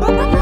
Bye-bye.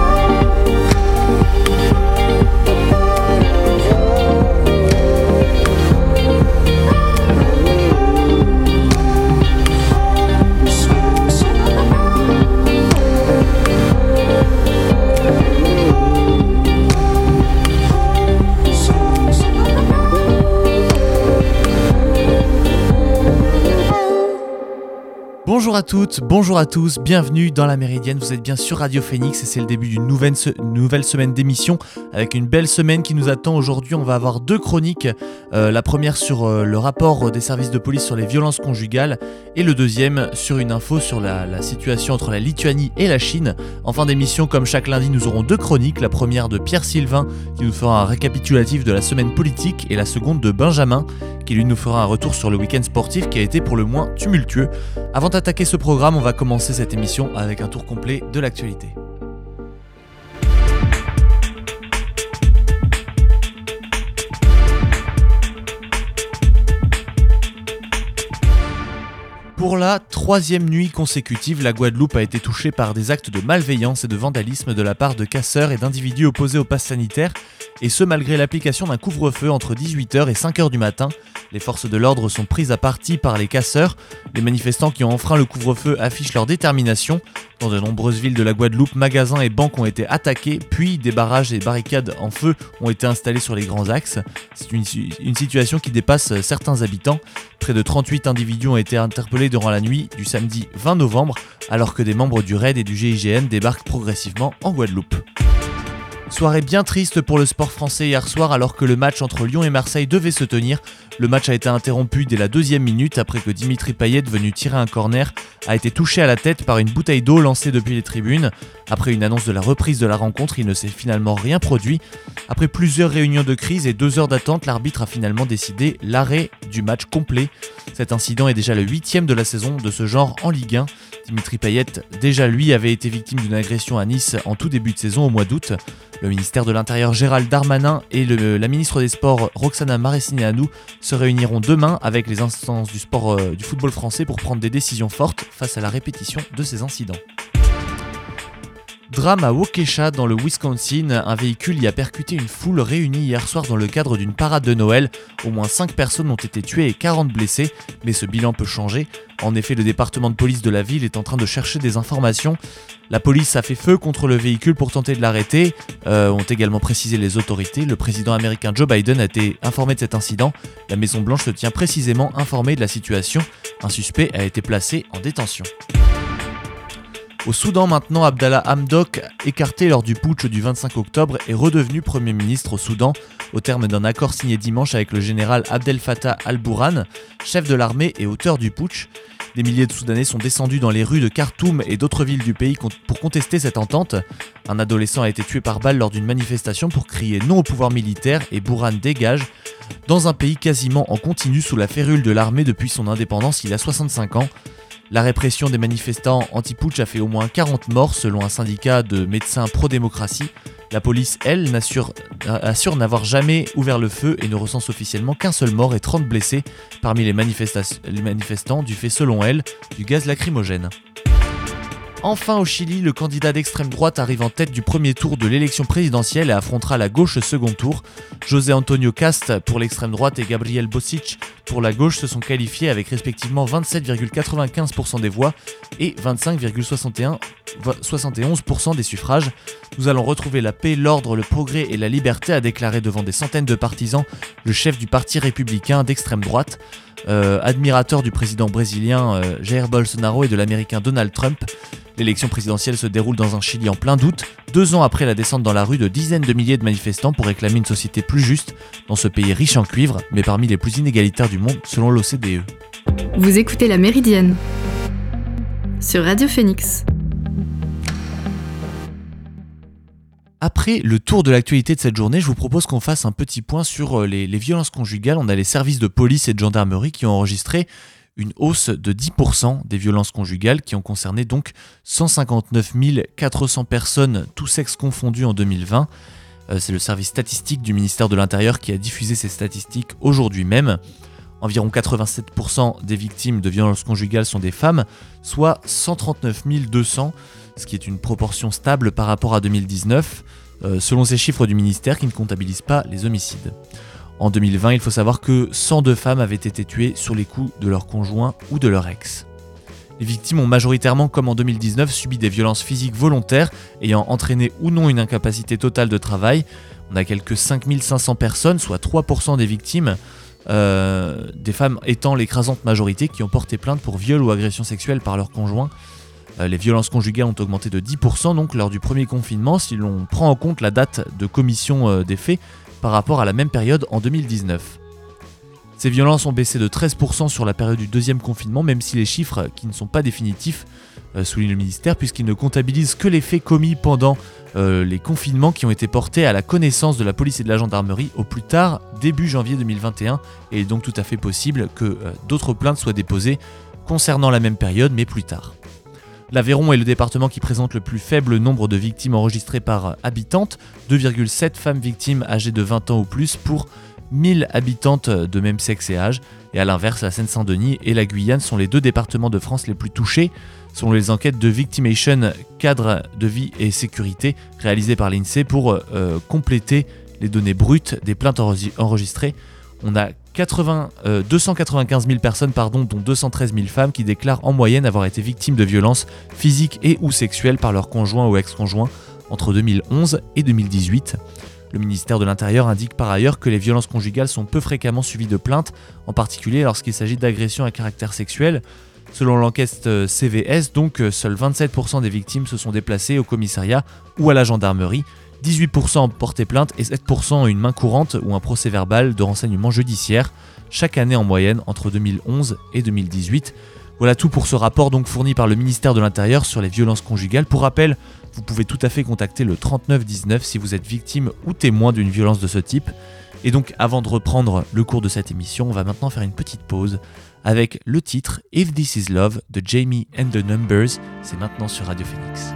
Bonjour à toutes, bonjour à tous, bienvenue dans la Méridienne, vous êtes bien sur Radio Phoenix et c'est le début d'une nouvelle, semaine d'émission avec une belle semaine qui nous attend aujourd'hui. On va avoir deux chroniques, euh, la première sur euh, le rapport des services de police sur les violences conjugales et le deuxième sur une info sur la, la situation entre la Lituanie et la Chine. En fin d'émission, comme chaque lundi, nous aurons deux chroniques, la première de Pierre Sylvain qui nous fera un récapitulatif de la semaine politique et la seconde de Benjamin qui lui nous fera un retour sur le week-end sportif qui a été pour le moins tumultueux. Avant d'attaquer ce programme, on va commencer cette émission avec un tour complet de l'actualité. Pour la troisième nuit consécutive, la Guadeloupe a été touchée par des actes de malveillance et de vandalisme de la part de casseurs et d'individus opposés au pass sanitaire, et ce malgré l'application d'un couvre-feu entre 18h et 5h du matin. Les forces de l'ordre sont prises à partie par les casseurs. Les manifestants qui ont enfreint le couvre-feu affichent leur détermination. Dans de nombreuses villes de la Guadeloupe, magasins et banques ont été attaqués, puis des barrages et barricades en feu ont été installés sur les grands axes. C'est une, situation qui dépasse certains habitants. Près de 38 individus ont été interpellés durant la nuit du samedi 20 novembre, alors que des membres du RAID et du GIGN débarquent progressivement en Guadeloupe. Soirée bien triste pour le sport français hier soir alors que le match entre Lyon et Marseille devait se tenir. Le match a été interrompu dès la deuxième minute après que Dimitri Payet, venu tirer un corner, a été touché à la tête par une bouteille d'eau lancée depuis les tribunes. Après une annonce de la reprise de la rencontre, il ne s'est finalement rien produit. Après plusieurs réunions de crise et deux heures d'attente, l'arbitre a finalement décidé l'arrêt du match complet. Cet incident est déjà le huitième de la saison de ce genre en Ligue 1. Dimitri Payet, déjà lui, avait été victime d'une agression à Nice en tout début de saison au mois d'août. Le ministère de l'Intérieur Gérald Darmanin et la ministre des Sports Roxana Maracineanu se réuniront demain avec les instances du sport euh, du football français pour prendre des décisions fortes face à la répétition de ces incidents. Drame à Waukesha dans le Wisconsin, un véhicule y a percuté une foule réunie hier soir dans le cadre d'une parade de Noël. Au moins 5 personnes ont été tuées et 40 blessées, mais ce bilan peut changer. En effet, le département de police de la ville est en train de chercher des informations. La police a fait feu contre le véhicule pour tenter de l'arrêter, euh, ont également précisé les autorités. Le président américain Joe Biden a été informé de cet incident. La Maison Blanche se tient précisément informée de la situation. Un suspect a été placé en détention. Au Soudan maintenant, Abdallah Hamdok, écarté lors du putsch du 25 octobre, est redevenu Premier ministre au Soudan au terme d'un accord signé dimanche avec le général Abdel Fattah al-Bourhan, chef de l'armée et auteur du putsch. Des milliers de Soudanais sont descendus dans les rues de Khartoum et d'autres villes du pays pour contester cette entente. Un adolescent a été tué par balle lors d'une manifestation pour crier non au pouvoir militaire et Bourhan dégage, dans un pays quasiment en continu sous la férule de l'armée depuis son indépendance il a 65 ans. La répression des manifestants anti-putsch a fait au moins 40 morts selon un syndicat de médecins pro-démocratie. La police, elle, assure n'avoir jamais ouvert le feu et ne recense officiellement qu'un seul mort et 30 blessés parmi les, les manifestants du fait, selon elle, du gaz lacrymogène. Enfin au Chili, le candidat d'extrême droite arrive en tête du premier tour de l'élection présidentielle et affrontera la gauche au second tour. José Antonio Cast pour l'extrême droite et Gabriel Bosic pour la gauche se sont qualifiés avec respectivement 27,95% des voix et 25,71% des suffrages. Nous allons retrouver la paix, l'ordre, le progrès et la liberté, a déclaré devant des centaines de partisans le chef du parti républicain d'extrême droite. Euh, admirateur du président brésilien euh, Jair Bolsonaro et de l'américain Donald Trump. L'élection présidentielle se déroule dans un Chili en plein doute, deux ans après la descente dans la rue de dizaines de milliers de manifestants pour réclamer une société plus juste dans ce pays riche en cuivre, mais parmi les plus inégalitaires du monde selon l'OCDE. Vous écoutez La Méridienne sur Radio Phoenix. Après le tour de l'actualité de cette journée, je vous propose qu'on fasse un petit point sur euh, les, violences conjugales. On a les services de police et de gendarmerie qui ont enregistré une hausse de 10% des violences conjugales qui ont concerné donc 159 400 personnes, tous sexes confondus en 2020. Euh, c'est le service statistique du ministère de l'Intérieur qui a diffusé ces statistiques aujourd'hui même. Environ 87% des victimes de violences conjugales sont des femmes, soit 139 200 ce qui est une proportion stable par rapport à 2019, euh, selon ces chiffres du ministère qui ne comptabilisent pas les homicides. En 2020, il faut savoir que 102 femmes avaient été tuées sur les coups de leur conjoint ou de leur ex. Les victimes ont majoritairement, comme en 2019, subi des violences physiques volontaires ayant entraîné ou non une incapacité totale de travail. On a quelques 5500 personnes, soit 3% des victimes, euh, des femmes étant l'écrasante majorité qui ont porté plainte pour viol ou agression sexuelle par leur conjoint. Euh, les violences conjugales ont augmenté de 10% donc lors du premier confinement si l'on prend en compte la date de commission euh, des faits par rapport à la même période en 2019. Ces violences ont baissé de 13% sur la période du deuxième confinement, même si les chiffres, qui ne sont pas définitifs, euh, souligne le ministère, puisqu'ils ne comptabilisent que les faits commis pendant euh, les confinements qui ont été portés à la connaissance de la police et de la gendarmerie au plus tard début janvier 2021, et il est donc tout à fait possible que euh, d'autres plaintes soient déposées concernant la même période, mais plus tard. L'Aveyron est le département qui présente le plus faible nombre de victimes enregistrées par habitante, 2,7 femmes victimes âgées de 20 ans ou plus pour 1000 habitantes de même sexe et âge, et à l'inverse, la Seine-Saint-Denis et la Guyane sont les deux départements de France les plus touchés, selon les enquêtes de Victimation Cadre de vie et sécurité réalisées par l'INSEE pour euh, compléter les données brutes des plaintes enregistrées. On a 80, 295 000 personnes, pardon, dont 213 000 femmes, qui déclarent en moyenne avoir été victimes de violences physiques et ou sexuelles par leur conjoint ou ex-conjoint entre 2011 et 2018. Le ministère de l'Intérieur indique par ailleurs que les violences conjugales sont peu fréquemment suivies de plaintes, en particulier lorsqu'il s'agit d'agressions à caractère sexuel. Selon l'enquête euh, CVS, donc, euh, seuls 27% des victimes se sont déplacées au commissariat ou à la gendarmerie, 18% ont porté plainte et 7% ont une main courante ou un procès verbal de renseignement judiciaire, chaque année en moyenne entre 2011 et 2018. Voilà tout pour ce rapport donc fourni par le ministère de l'Intérieur sur les violences conjugales. Pour rappel, vous pouvez tout à fait contacter le 3919 si vous êtes victime ou témoin d'une violence de ce type. Et donc avant de reprendre le cours de cette émission, on va maintenant faire une petite pause avec le titre If This Is Love de Jamie and the Numbers. C'est maintenant sur Radio Phoenix.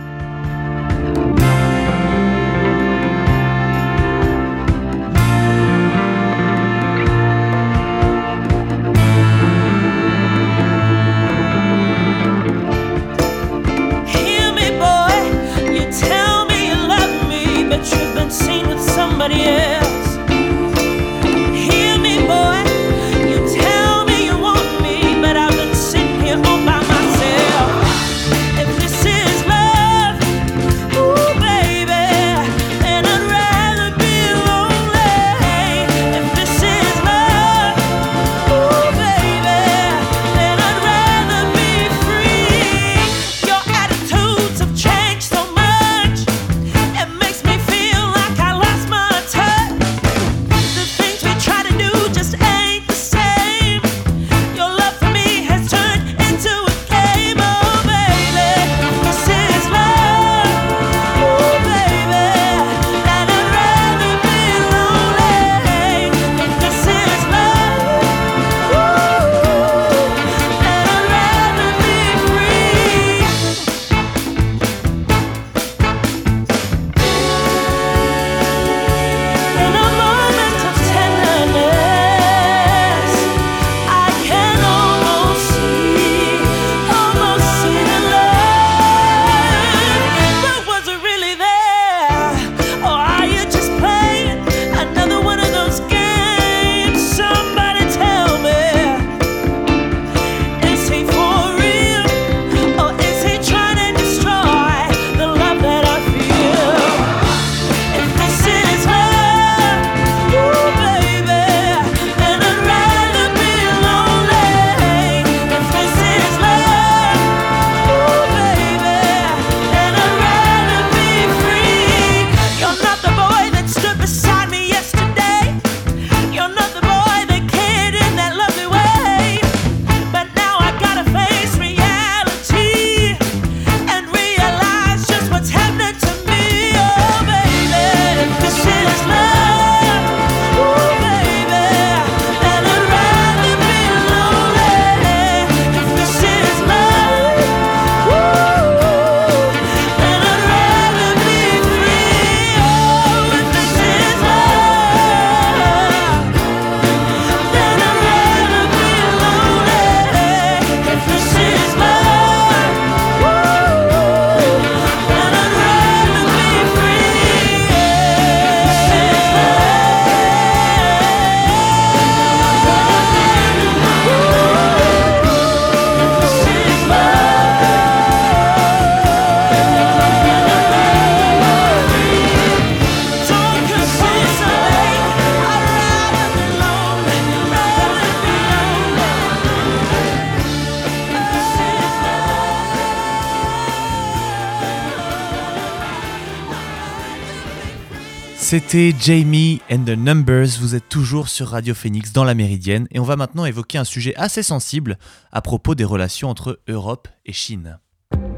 C'était Jamie and the Numbers, vous êtes toujours sur Radio Phoenix dans la Méridienne et on va maintenant évoquer un sujet assez sensible à propos des relations entre Europe et Chine.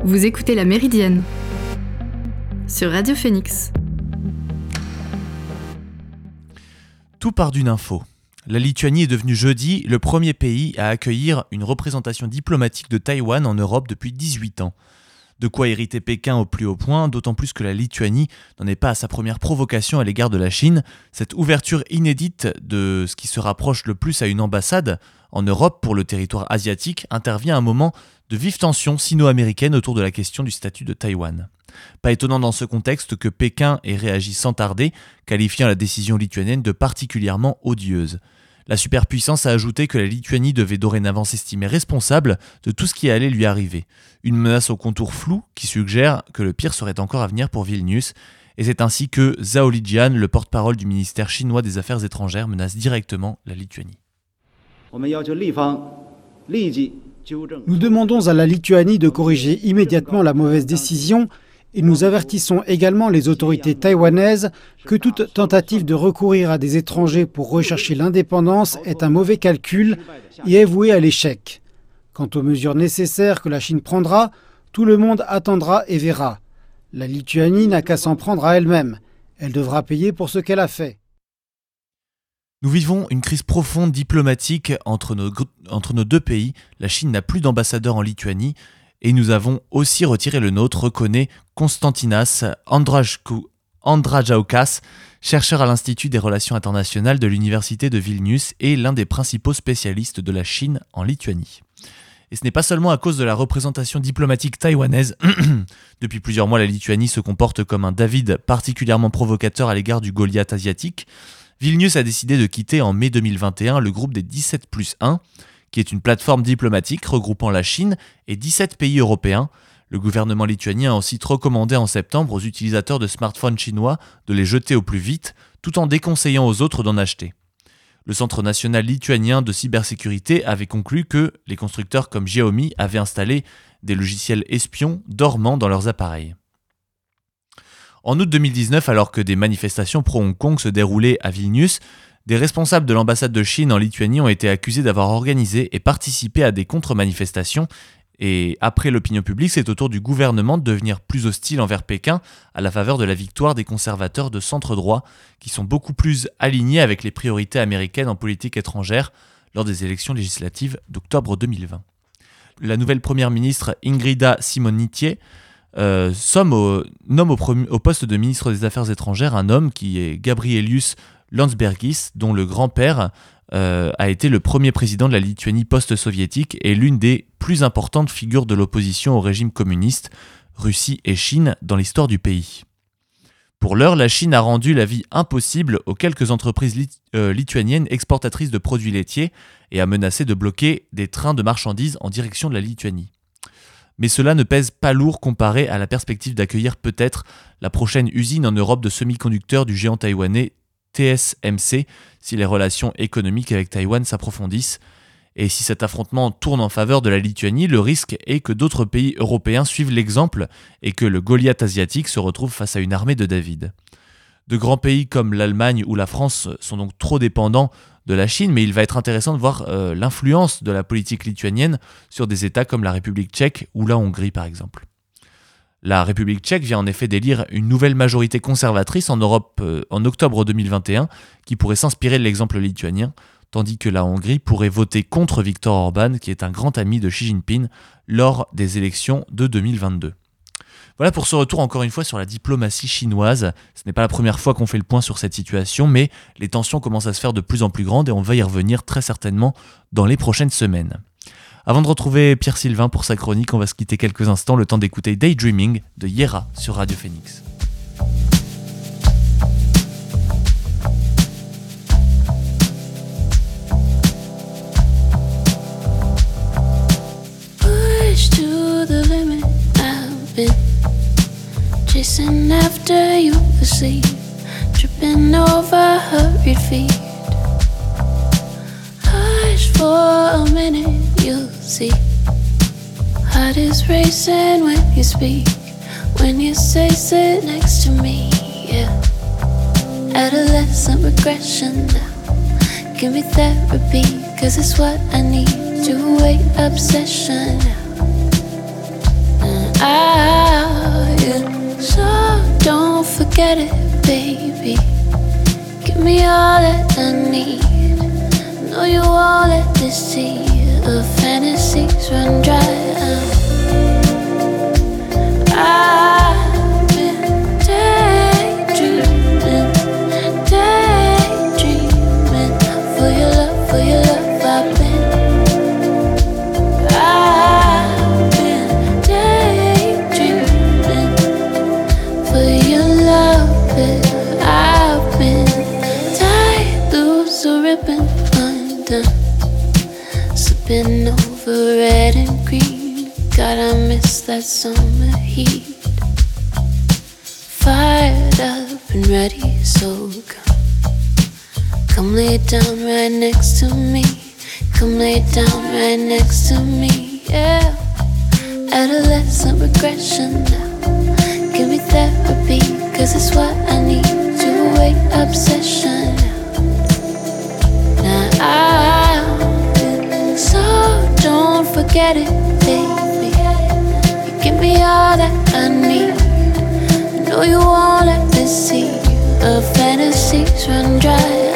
Vous écoutez la Méridienne sur Radio Phoenix. Tout part d'une info. La Lituanie est devenue jeudi le premier pays à accueillir une représentation diplomatique de Taïwan en Europe depuis 18 ans. De quoi irriter Pékin au plus haut point, d'autant plus que la Lituanie n'en est pas à sa première provocation à l'égard de la Chine. Cette ouverture inédite de ce qui se rapproche le plus à une ambassade en Europe pour le territoire asiatique intervient à un moment de vives tensions sino-américaines autour de la question du statut de Taïwan. Pas étonnant dans ce contexte que Pékin ait réagi sans tarder, qualifiant la décision lituanienne de particulièrement odieuse. La superpuissance a ajouté que la Lituanie devait dorénavant s'estimer responsable de tout ce qui allait lui arriver. Une menace au contour flou qui suggère que le pire serait encore à venir pour Vilnius. Et c'est ainsi que Zhao Lijian, le porte-parole du ministère chinois des Affaires étrangères, menace directement la Lituanie. Nous demandons à la Lituanie de corriger immédiatement la mauvaise décision et nous avertissons également les autorités taïwanaises que toute tentative de recourir à des étrangers pour rechercher l'indépendance est un mauvais calcul et est voué à l'échec. Quant aux mesures nécessaires que la Chine prendra, tout le monde attendra et verra. La Lituanie n'a qu'à s'en prendre à elle-même. Elle devra payer pour ce qu'elle a fait. Nous vivons une crise profonde diplomatique entre nos, entre nos deux pays. La Chine n'a plus d'ambassadeur en Lituanie et nous avons aussi retiré le nôtre, reconnaît Konstantinas Andrajaukas, chercheur à l'Institut des Relations internationales de l'Université de Vilnius et l'un des principaux spécialistes de la Chine en Lituanie. Et ce n'est pas seulement à cause de la représentation diplomatique taïwanaise. Depuis plusieurs mois, la Lituanie se comporte comme un David particulièrement provocateur à l'égard du Goliath asiatique. Vilnius a décidé de quitter en mai 2021 le groupe des 17 plus 1 qui est une plateforme diplomatique regroupant la Chine et 17 pays européens. Le gouvernement lituanien a aussi recommandé en septembre aux utilisateurs de smartphones chinois de les jeter au plus vite, tout en déconseillant aux autres d'en acheter. Le Centre national lituanien de cybersécurité avait conclu que les constructeurs comme Xiaomi avaient installé des logiciels espions dormants dans leurs appareils. En août 2019, alors que des manifestations pro-Hong Kong se déroulaient à Vilnius, des responsables de l'ambassade de Chine en Lituanie ont été accusés d'avoir organisé et participé à des contre-manifestations et après l'opinion publique, c'est au tour du gouvernement de devenir plus hostile envers Pékin à la faveur de la victoire des conservateurs de centre droit, qui sont beaucoup plus alignés avec les priorités américaines en politique étrangère lors des élections législatives d'octobre 2020. La nouvelle première ministre Ingrida Simonitier euh, nomme au, au, poste de ministre des Affaires étrangères un homme qui est Gabrielius Landsbergis, dont le grand-père euh, a été le premier président de la Lituanie post-soviétique et l'une des plus importantes figures de l'opposition au régime communiste, Russie et Chine, dans l'histoire du pays. Pour l'heure, la Chine a rendu la vie impossible aux quelques entreprises euh, lituaniennes exportatrices de produits laitiers et a menacé de bloquer des trains de marchandises en direction de la Lituanie. Mais cela ne pèse pas lourd comparé à la perspective d'accueillir peut-être la prochaine usine en Europe de semi-conducteurs du géant taïwanais TSMC si les relations économiques avec Taïwan s'approfondissent. Et si cet affrontement tourne en faveur de la Lituanie, le risque est que d'autres pays européens suivent l'exemple et que le Goliath asiatique se retrouve face à une armée de David. De grands pays comme l'Allemagne ou la France sont donc trop dépendants de la Chine, mais il va être intéressant de voir euh, l'influence de la politique lituanienne sur des États comme la République tchèque ou la Hongrie par exemple. La République tchèque vient en effet d'élire une nouvelle majorité conservatrice en Europe euh, en octobre 2021 qui pourrait s'inspirer de l'exemple lituanien, tandis que la Hongrie pourrait voter contre Viktor Orban, qui est un grand ami de Xi Jinping, lors des élections de 2022. Voilà pour ce retour encore une fois sur la diplomatie chinoise. Ce n'est pas la première fois qu'on fait le point sur cette situation, mais les tensions commencent à se faire de plus en plus grandes et on va y revenir très certainement dans les prochaines semaines. Avant de retrouver Pierre Sylvain pour sa chronique, on va se quitter quelques instants, le temps d'écouter Daydreaming de Yera sur Radio Phoenix. For a minute you'll see. Heart is racing when you speak, when you say sit next to me, yeah. adolescent regression now. Give me therapy, cause it's what I need. to weight obsession now. And I, yeah. So don't forget it, baby. Give me all that I need. sun dry. Summer heat. Fired up and ready, so come. Come lay down right next to me. Come lay down right next to me. Yeah. Adolescent regression now. Give me therapy, cause it's what I need to wait obsession now. Now I so don't forget it, baby. Me all that I need. I know you won't let this sea of fantasies run dry.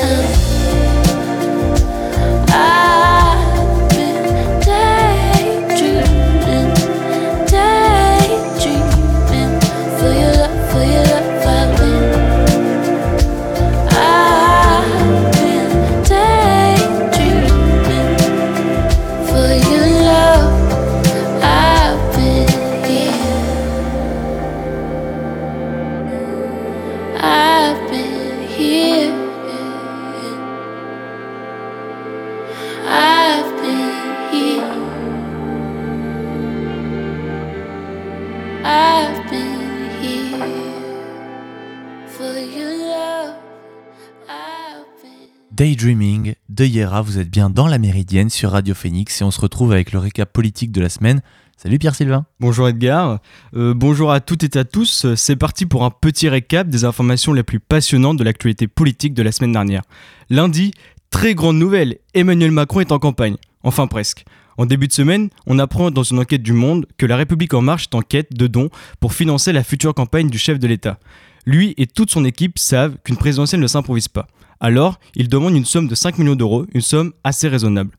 Daydreaming de Yera, vous êtes bien dans la Méridienne sur Radio Phoenix et on se retrouve avec le récap politique de la semaine. Salut Pierre-Sylvain Bonjour Edgar, Euh, bonjour à toutes et à tous. C'est parti pour un petit récap des informations les plus passionnantes de l'actualité politique de la semaine dernière. Lundi, très grande nouvelle, Emmanuel Macron est en campagne. Enfin presque. En début de semaine, on apprend dans une enquête du Monde que la République en marche est en quête de dons pour financer la future campagne du chef de l'État. Lui et toute son équipe savent qu'une présidentielle ne s'improvise pas. Alors, il demande une somme de 5 millions d'euros, une somme assez raisonnable.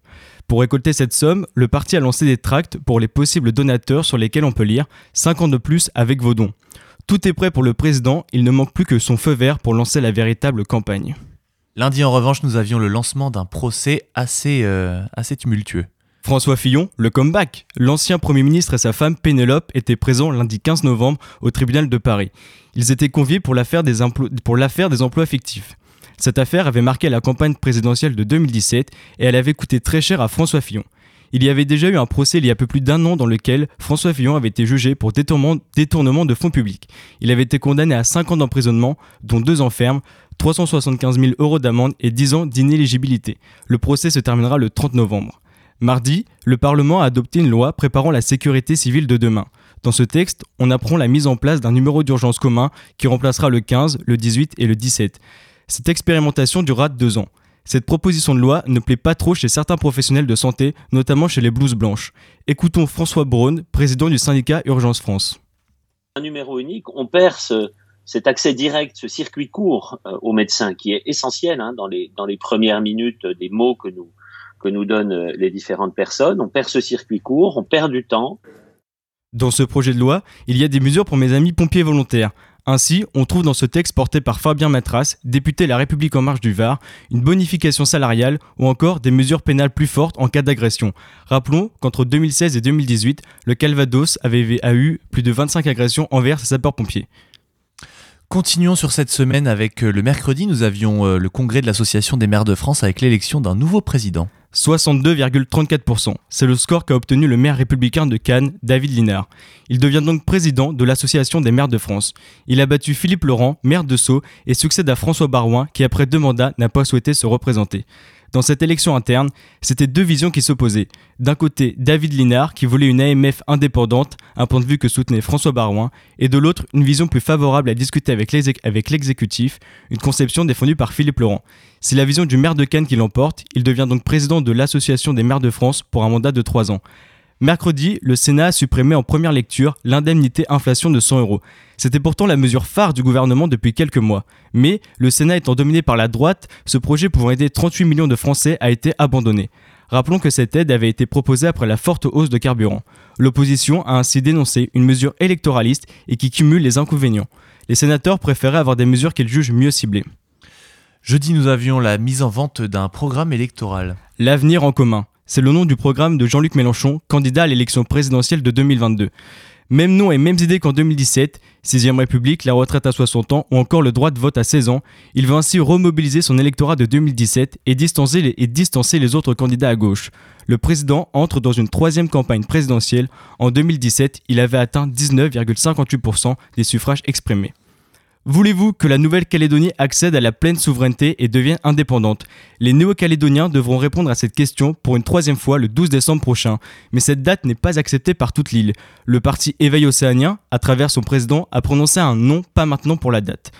Pour récolter cette somme, le parti a lancé des tracts pour les possibles donateurs sur lesquels on peut lire 5 ans de plus avec vos dons. Tout est prêt pour le président, il ne manque plus que son feu vert pour lancer la véritable campagne. Lundi en revanche, nous avions le lancement d'un procès assez, euh, assez tumultueux. François Fillon, le comeback. L'ancien Premier ministre et sa femme Pénélope étaient présents lundi 15 novembre au tribunal de Paris. Ils étaient conviés pour l'affaire des, emplo- pour l'affaire des emplois fictifs. Cette affaire avait marqué la campagne présidentielle de 2017 et elle avait coûté très cher à François Fillon. Il y avait déjà eu un procès il y a peu plus d'un an dans lequel François Fillon avait été jugé pour détournement, de fonds publics. Il avait été condamné à 5 ans d'emprisonnement, dont 2 ans ferme, 375 000 euros d'amende et 10 ans d'inéligibilité. Le procès se terminera le 30 novembre. Mardi, le Parlement a adopté une loi préparant la sécurité civile de demain. Dans ce texte, on apprend la mise en place d'un numéro d'urgence commun qui remplacera le 15, le 18 et le 17. Cette expérimentation durera deux ans. Cette proposition de loi ne plaît pas trop chez certains professionnels de santé, notamment chez les blouses blanches. Écoutons François Braun, président du syndicat Urgence France. un numéro unique, on perd ce- cet accès direct, ce circuit court euh, au médecin qui est essentiel hein, dans, les, dans les premières minutes des mots que nous, que nous donnent euh, les différentes personnes. On perd ce circuit court, on perd du temps. Dans ce projet de loi, il y a des mesures pour mes amis pompiers volontaires. Ainsi, on trouve dans ce texte porté par Fabien Matras, député La République en marche du Var, une bonification salariale ou encore des mesures pénales plus fortes en cas d'agression. Rappelons qu'entre 2016 et 2018, le Calvados avait eu plus de 25 agressions envers ses sapeurs-pompiers. Continuons sur cette semaine avec euh, le mercredi, nous avions euh, le congrès de l'Association des maires de France avec l'élection d'un nouveau président. 62,34%. C'est le score qu'a obtenu le maire républicain de Cannes, David Linard. Il devient donc président de l'Association des maires de France. Il a battu Philippe Laurent, maire de Sceaux, et succède à François Barouin, qui après deux mandats n'a pas souhaité se représenter. Dans cette élection interne, c'était deux visions qui s'opposaient. D'un côté, David Linard, qui voulait une AMF indépendante, un point de vue que soutenait François Barouin, et de l'autre, une vision plus favorable à discuter avec l'exécutif, une conception défendue par Philippe Laurent. C'est la vision du maire de Cannes qui l'emporte, il devient donc président de l'Association des maires de France pour un mandat de 3 ans. Mercredi, le Sénat a supprimé en première lecture l'indemnité inflation de 100 euros. C'était pourtant la mesure phare du gouvernement depuis quelques mois. Mais, le Sénat étant dominé par la droite, ce projet pouvant aider 38 millions de Français a été abandonné. Rappelons que cette aide avait été proposée après la forte hausse de carburant. L'opposition a ainsi dénoncé une mesure électoraliste et qui cumule les inconvénients. Les sénateurs préféraient avoir des mesures qu'ils jugent mieux ciblées. Jeudi, nous avions la mise en vente d'un programme électoral. L'avenir en commun. C'est le nom du programme de Jean-Luc Mélenchon, candidat à l'élection présidentielle de 2022. Même nom et mêmes idées qu'en 2017, 6ème République, la retraite à 60 ans ou encore le droit de vote à 16 ans, il veut ainsi remobiliser son électorat de 2017 et distancer les, et distancer les autres candidats à gauche. Le président entre dans une troisième campagne présidentielle. En 2017, il avait atteint 19,58% des suffrages exprimés. Voulez-vous que la Nouvelle-Calédonie accède à la pleine souveraineté et devienne indépendante? Les Néo-Calédoniens devront répondre à cette question pour une troisième fois le 12 décembre prochain, mais cette date n'est pas acceptée par toute l'île. Le parti Éveil océanien, à travers son président, a prononcé un non pas maintenant pour la date.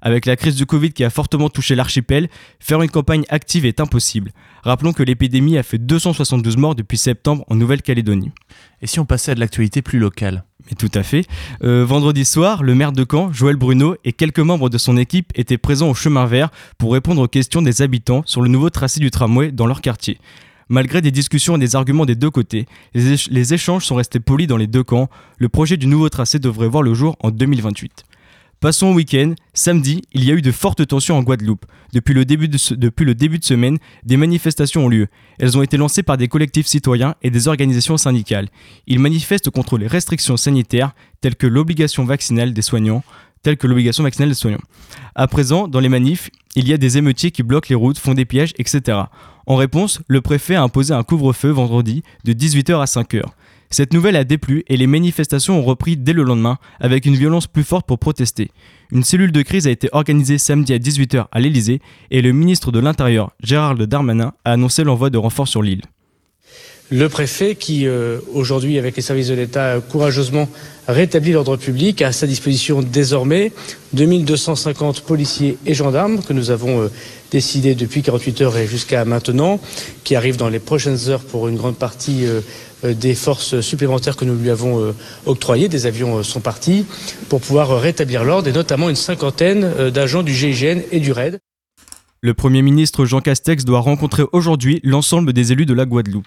Avec la crise du Covid qui a fortement touché l'archipel, faire une campagne active est impossible. Rappelons que l'épidémie a fait 272 morts depuis septembre en Nouvelle-Calédonie. Et si on passait à de l'actualité plus locale? Mais tout à fait. Euh, vendredi soir, le maire de Caen, Joël Bruno, et quelques membres de son équipe étaient présents au chemin vert pour répondre aux questions des habitants sur le nouveau tracé du tramway dans leur quartier. Malgré des discussions et des arguments des deux côtés, les, les échanges sont restés polis dans les deux camps. Le projet du nouveau tracé devrait voir le jour en 2028. Passons au week-end. Samedi, il y a eu de fortes tensions en Guadeloupe. Depuis le, début de semaine, des manifestations ont lieu. Elles ont été lancées par des collectifs citoyens et des organisations syndicales. Ils manifestent contre les restrictions sanitaires telles que l'obligation vaccinale des soignants, telles que l'obligation vaccinale des soignants. À présent, dans les manifs, il y a des émeutiers qui bloquent les routes, font des pièges, etc. En réponse, le préfet a imposé un couvre-feu vendredi de 18h à 5h. Cette nouvelle a déplu et les manifestations ont repris dès le lendemain avec une violence plus forte pour protester. Une cellule de crise a été organisée samedi à 18h à l'Elysée et le ministre de l'Intérieur, Gérald Darmanin, a annoncé l'envoi de renforts sur l'île. Le préfet, qui euh, aujourd'hui, avec les services de l'État, courageusement rétablit l'ordre public, a à sa disposition désormais 2250 policiers et gendarmes que nous avons euh, décidé depuis 48 heures et jusqu'à maintenant, qui arrivent dans les prochaines heures pour une grande partie euh, euh, des forces supplémentaires que nous lui avons euh, octroyées. Des avions euh, sont partis pour pouvoir rétablir l'ordre et notamment une cinquantaine d'agents du GIGN et du RAID. Le Premier ministre Jean Castex doit rencontrer aujourd'hui l'ensemble des élus de la Guadeloupe.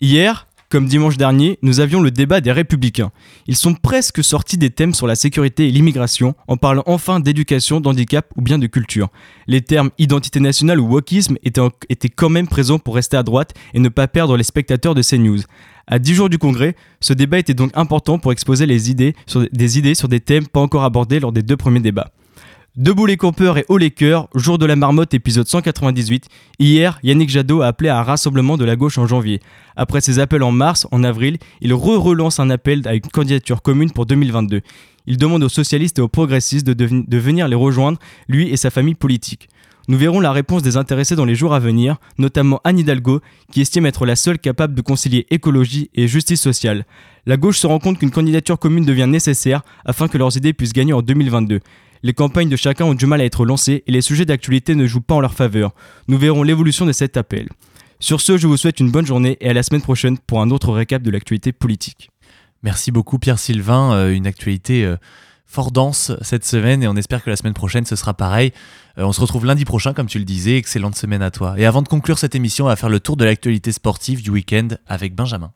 Hier, comme dimanche dernier, nous avions le débat des républicains. Ils sont presque sortis des thèmes sur la sécurité et l'immigration en parlant enfin d'éducation, d'handicap ou bien de culture. Les termes identité nationale ou wokisme étaient, quand même présents pour rester à droite et ne pas perdre les spectateurs de CNews. À 10 jours du congrès, ce débat était donc important pour exposer des idées sur des thèmes pas encore abordés lors des deux premiers débats. Debout les campeurs et haut les cœurs, jour de la marmotte épisode 198. Hier, Yannick Jadot a appelé à un rassemblement de la gauche en janvier. Après ses appels en mars, en avril, il re-relance un appel à une candidature commune pour 2022. Il demande aux socialistes et aux progressistes de, de venir les rejoindre, lui et sa famille politique. Nous verrons la réponse des intéressés dans les jours à venir, notamment Anne Hidalgo, qui estime être la seule capable de concilier écologie et justice sociale. La gauche se rend compte qu'une candidature commune devient nécessaire afin que leurs idées puissent gagner en 2022. Les campagnes de chacun ont du mal à être lancées et les sujets d'actualité ne jouent pas en leur faveur. Nous verrons l'évolution de cet appel. Sur ce, je vous souhaite une bonne journée et à la semaine prochaine pour un autre récap de l'actualité politique. Merci beaucoup Pierre Sylvain, euh, une actualité euh, fort dense cette semaine et on espère que la semaine prochaine ce sera pareil. Euh, on se retrouve lundi prochain comme tu le disais, excellente semaine à toi. Et avant de conclure cette émission, on va faire le tour de l'actualité sportive du week-end avec Benjamin.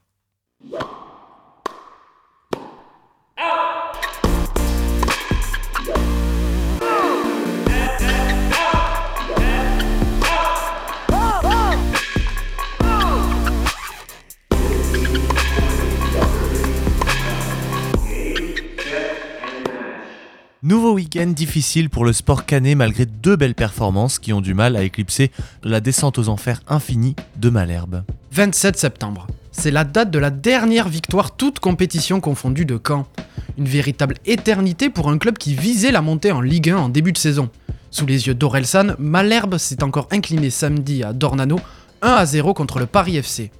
Nouveau week-end difficile pour le sport canet malgré deux belles performances qui ont du mal à éclipser la descente aux enfers infinie de Malherbe. 27 septembre. C'est la date de la dernière victoire toute compétition confondue de Caen. Une véritable éternité pour un club qui visait la montée en Ligue 1 en début de saison. Sous les yeux d'Orelsan, Malherbe s'est encore incliné samedi à Dornano 1 à 0 contre le Paris FC.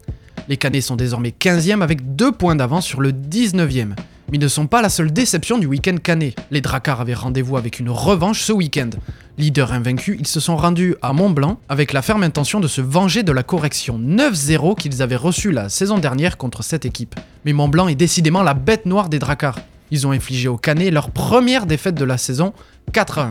Les Canets sont désormais 15e avec 2 points d'avance sur le 19e. Mais ils ne sont pas la seule déception du week-end canet. Les Dracars avaient rendez-vous avec une revanche ce week-end. Leader invaincu, ils se sont rendus à Mont-Blanc avec la ferme intention de se venger de la correction 9-0 qu'ils avaient reçue la saison dernière contre cette équipe. Mais Mont-Blanc est décidément la bête noire des Dracars. Ils ont infligé aux Canets leur première défaite de la saison, 4-1.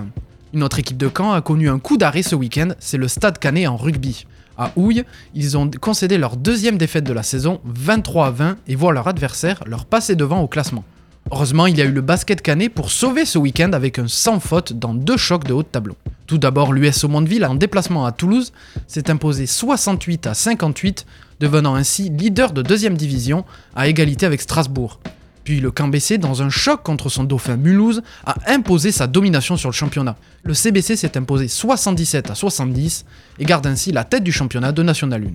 Une autre équipe de Caen a connu un coup d'arrêt ce week-end, c'est le Stade Canet en rugby. À Houille, ils ont concédé leur deuxième défaite de la saison, 23 à 20, et voient leur adversaire leur passer devant au classement. Heureusement, il y a eu le basket canet pour sauver ce week-end avec un sans faute dans deux chocs de haut de tableau. Tout d'abord, l'US Mondeville, en déplacement à Toulouse, s'est imposé 68 à 58, devenant ainsi leader de deuxième division à égalité avec Strasbourg. Puis le CAMBC, dans un choc contre son dauphin Mulhouse, a imposé sa domination sur le championnat. Le CBC s'est imposé 77 à 70 et garde ainsi la tête du championnat de National 1.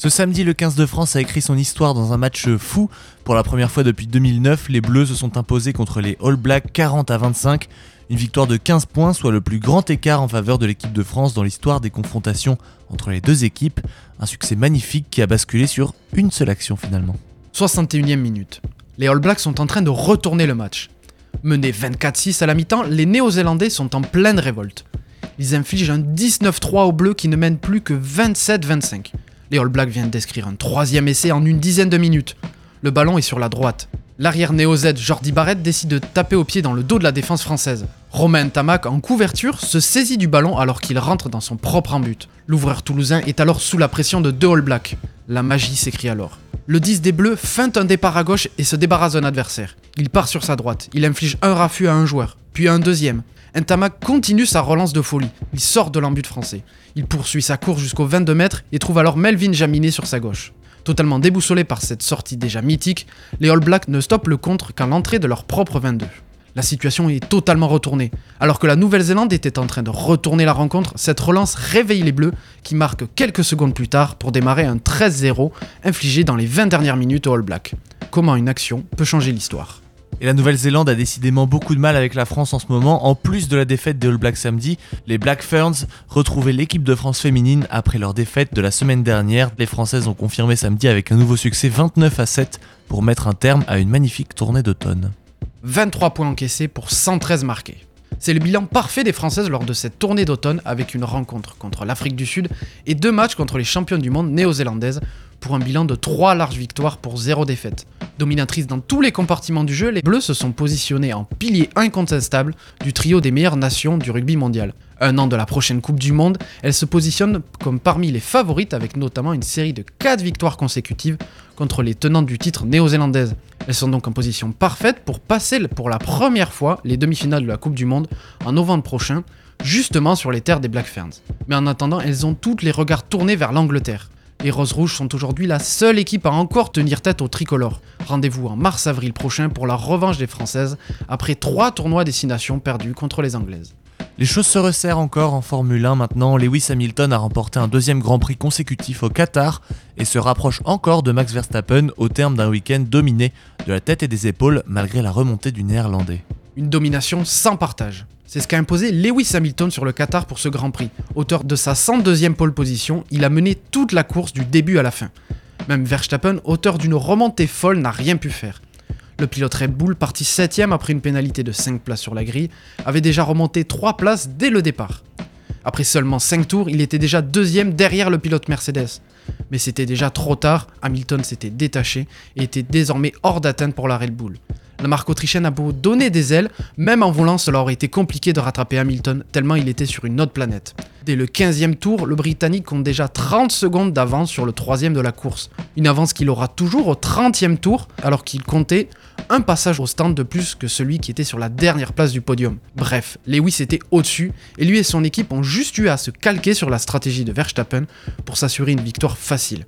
Ce samedi, le 15 de France a écrit son histoire dans un match fou. Pour la première fois depuis 2009, les Bleus se sont imposés contre les All Blacks 40 à 25. Une victoire de 15 points, soit le plus grand écart en faveur de l'équipe de France dans l'histoire des confrontations entre les deux équipes. Un succès magnifique qui a basculé sur une seule action finalement. 61e minute. Les All Blacks sont en train de retourner le match. Menés 24-6 à la mi-temps, les Néo-Zélandais sont en pleine révolte. Ils infligent un 19-3 aux Bleus qui ne mènent plus que 27-25. Les All Blacks viennent d'inscrire un troisième essai en une dizaine de minutes. Le ballon est sur la droite. L'arrière néo-Z Jordi Barrett décide de taper au pied dans le dos de la défense française. Romain Tamac, en couverture, se saisit du ballon alors qu'il rentre dans son propre embut. L'ouvreur toulousain est alors sous la pression de deux All Blacks. La magie s'écrit alors. Le 10 des Bleus feinte un départ à gauche et se débarrasse d'un adversaire. Il part sur sa droite, il inflige un raffut à un joueur, puis un deuxième. Ntamak continue sa relance de folie. Il sort de l'embut français. Il poursuit sa course jusqu'aux 22 mètres et trouve alors Melvin Jaminet sur sa gauche. Totalement déboussolé par cette sortie déjà mythique, les All Blacks ne stoppent le contre qu'à l'entrée de leur propre 22. La situation est totalement retournée. Alors que la Nouvelle-Zélande était en train de retourner la rencontre, cette relance réveille les Bleus qui marquent quelques secondes plus tard pour démarrer un 13-0 infligé dans les 20 dernières minutes aux All Blacks. Comment une action peut changer l'histoire? Et la Nouvelle-Zélande a décidément beaucoup de mal avec la France en ce moment. En plus de la défaite des All Blacks samedi, les Black Ferns retrouvaient l'équipe de France féminine après leur défaite de la semaine dernière. Les Françaises ont confirmé samedi avec un nouveau succès 29 à 7 pour mettre un terme à une magnifique tournée d'automne. 23 points encaissés pour 113 marqués. C'est le bilan parfait des Françaises lors de cette tournée d'automne avec une rencontre contre l'Afrique du Sud et deux matchs contre les championnes du monde néo-zélandaises pour un bilan de 3 larges victoires pour 0 défaite. Dominatrices dans tous les compartiments du jeu, les Bleus se sont positionnés en pilier incontestable du trio des meilleures nations du rugby mondial. Un an de la prochaine Coupe du Monde, elles se positionnent comme parmi les favorites avec notamment une série de 4 victoires consécutives contre les tenantes du titre néo-zélandaises. Elles sont donc en position parfaite pour passer pour la première fois les demi-finales de la Coupe du Monde en novembre prochain, justement sur les terres des Black Ferns. Mais en attendant, elles ont toutes les regards tournés vers l'Angleterre. Les Roses Rouges sont aujourd'hui la seule équipe à encore tenir tête au tricolore. Rendez-vous en mars-avril prochain pour la revanche des Françaises après trois tournois destination perdus contre les Anglaises. Les choses se resserrent encore en Formule 1 maintenant. Lewis Hamilton a remporté un deuxième Grand Prix consécutif au Qatar et se rapproche encore de Max Verstappen au terme d'un week-end dominé de la tête et des épaules malgré la remontée du néerlandais. Une domination sans partage. C'est ce qu'a imposé Lewis Hamilton sur le Qatar pour ce Grand Prix. Auteur de sa 102e pole position, il a mené toute la course du début à la fin. Même Verstappen, auteur d'une remontée folle, n'a rien pu faire. Le pilote Red Bull, parti 7ème après une pénalité de 5 places sur la grille, avait déjà remonté 3 places dès le départ. Après seulement 5 tours, il était déjà deuxième derrière le pilote Mercedes. Mais c'était déjà trop tard, Hamilton s'était détaché et était désormais hors d'atteinte pour la Red Bull. La marque autrichienne a beau donner des ailes, même en volant, cela aurait été compliqué de rattraper Hamilton, tellement il était sur une autre planète. Dès le 15e tour, le Britannique compte déjà 30 secondes d'avance sur le troisième de la course. Une avance qu'il aura toujours au 30e tour, alors qu'il comptait un passage au stand de plus que celui qui était sur la dernière place du podium. Bref, Lewis était au-dessus, et lui et son équipe ont juste eu à se calquer sur la stratégie de Verstappen pour s'assurer une victoire facile.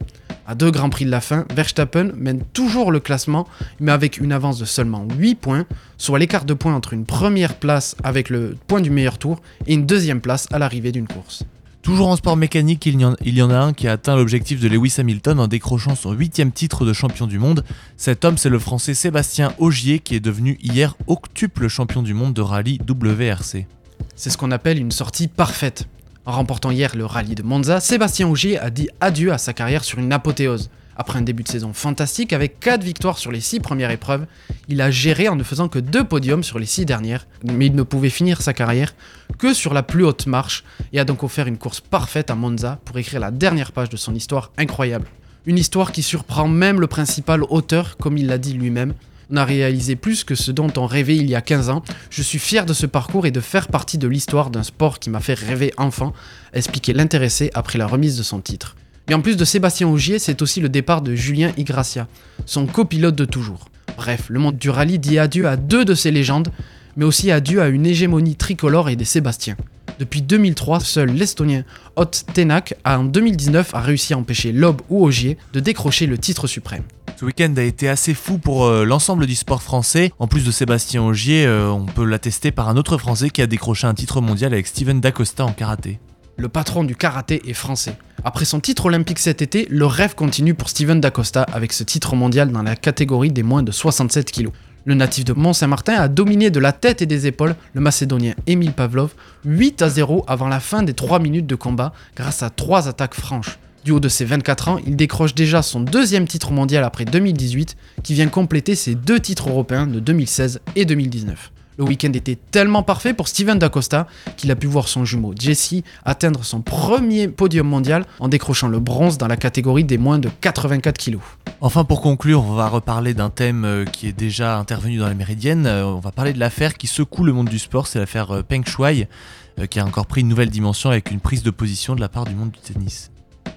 À deux grands prix de la fin, Verstappen mène toujours le classement, mais avec une avance de seulement 8 points, soit l'écart de points entre une première place avec le point du meilleur tour et une deuxième place à l'arrivée d'une course. Toujours en sport mécanique, il y, en, il y, en, a un qui a atteint l'objectif de Lewis Hamilton en décrochant son huitième titre de champion du monde. Cet homme, c'est le français Sébastien Augier qui est devenu hier octuple champion du monde de rallye WRC. C'est ce qu'on appelle une sortie parfaite. En remportant hier le rallye de Monza, Sébastien Ogier a dit adieu à sa carrière sur une apothéose. Après un début de saison fantastique avec 4 victoires sur les 6 premières épreuves, il a géré en ne faisant que 2 podiums sur les 6 dernières, mais il ne pouvait finir sa carrière que sur la plus haute marche et a donc offert une course parfaite à Monza pour écrire la dernière page de son histoire incroyable. Une histoire qui surprend même le principal auteur, comme il l'a dit lui-même. On a réalisé plus que ce dont on rêvait il y a 15 ans. Je suis fier de ce parcours et de faire partie de l'histoire d'un sport qui m'a fait rêver enfant, expliquait l'intéressé après la remise de son titre. Mais en plus de Sébastien Augier, c'est aussi le départ de Julien Igracia, son copilote de toujours. Bref, le monde du rallye dit adieu à deux de ses légendes, mais aussi adieu à une hégémonie tricolore et des Sébastiens. Depuis 2003, seul l'Estonien Ott Tenak a en 2019 a réussi à empêcher Loeb ou Ogier de décrocher le titre suprême. Ce week-end a été assez fou pour euh, l'ensemble du sport français. En plus de Sébastien Ogier, euh, on peut l'attester par un autre Français qui a décroché un titre mondial avec Steven Dacosta en karaté. Le patron du karaté est français. Après son titre olympique cet été, le rêve continue pour Steven Dacosta avec ce titre mondial dans la catégorie des moins de 67 kg. Le natif de Mont-Saint-Martin a dominé de la tête et des épaules le Macédonien Emil Pavlov 8 à 0 avant la fin des 3 minutes de combat grâce à 3 attaques franches. Du haut de ses 24 ans, il décroche déjà son deuxième titre mondial après 2018 qui vient compléter ses deux titres européens de 2016 et 2019. Le week-end était tellement parfait pour Steven Dacosta qu'il a pu voir son jumeau Jesse atteindre son premier podium mondial en décrochant le bronze dans la catégorie des moins de 84 kg. Enfin, pour conclure, on va reparler d'un thème euh, qui est déjà intervenu dans la méridienne. Euh, on va parler de l'affaire qui secoue le monde du sport, c'est l'affaire euh, Peng Shuai, qui a encore pris une nouvelle dimension avec une prise de position de la part du monde du tennis.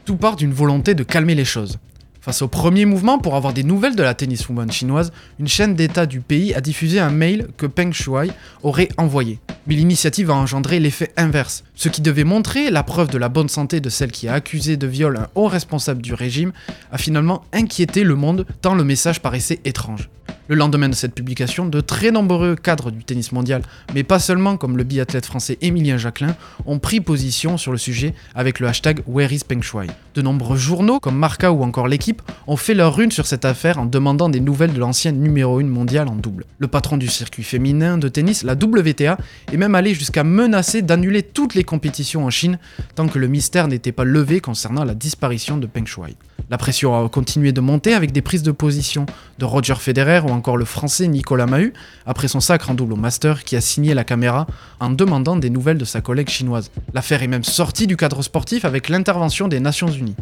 Tout part d'une volonté de calmer les choses. Face au premier mouvement pour avoir des nouvelles de la tenniswoman chinoise, une chaîne d'État du pays a diffusé un mail que Peng Shuai aurait envoyé. Mais l'initiative a engendré l'effet inverse. Ce qui devait montrer la preuve de la bonne santé de celle qui a accusé de viol un haut responsable du régime a finalement inquiété le monde tant le message paraissait étrange. Le lendemain de cette publication, de très nombreux cadres du tennis mondial, mais pas seulement comme le biathlète français Émilien Jacquelin, ont pris position sur le sujet avec le hashtag WhereIsPengShuai. De nombreux journaux comme Marca ou encore l'équipe ont fait leur une sur cette affaire en demandant des nouvelles de l'ancienne numéro 1 mondiale en double. Le patron du circuit féminin de tennis, la WTA, est même allé jusqu'à menacer d'annuler toutes les compétitions en Chine tant que le mystère n'était pas levé concernant la disparition de Peng Shuai. La pression a continué de monter avec des prises de position de Roger Federer ou encore le français Nicolas Mahut après son sacre en double au Master qui a signé la caméra en demandant des nouvelles de sa collègue chinoise. L'affaire est même sortie du cadre sportif avec l'intervention des Nations Unies.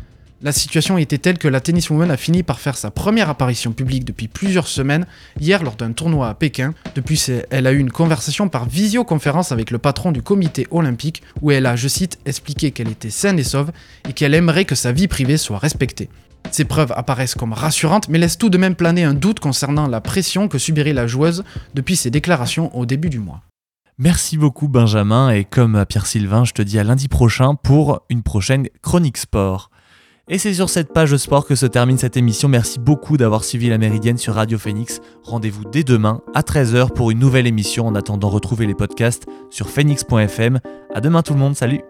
La situation était telle que la tenniswoman a fini par faire sa première apparition publique depuis plusieurs semaines, hier lors d'un tournoi à Pékin. Depuis, elle a eu une conversation par visioconférence avec le patron du comité olympique où elle a, je cite, expliqué qu'elle était saine et sauve et qu'elle aimerait que sa vie privée soit respectée. Ces preuves apparaissent comme rassurantes, mais laissent tout de même planer un doute concernant la pression que subirait la joueuse depuis ses déclarations au début du mois. Merci beaucoup Benjamin et comme Pierre Sylvain, je te dis à lundi prochain pour une prochaine chronique sport. Et c'est sur cette page de sport que se termine cette émission. Merci beaucoup d'avoir suivi la Méridienne sur Radio Phoenix. Rendez-vous dès demain à 13h pour une nouvelle émission. En attendant, retrouvez les podcasts sur phoenix.fm. À demain tout le monde, salut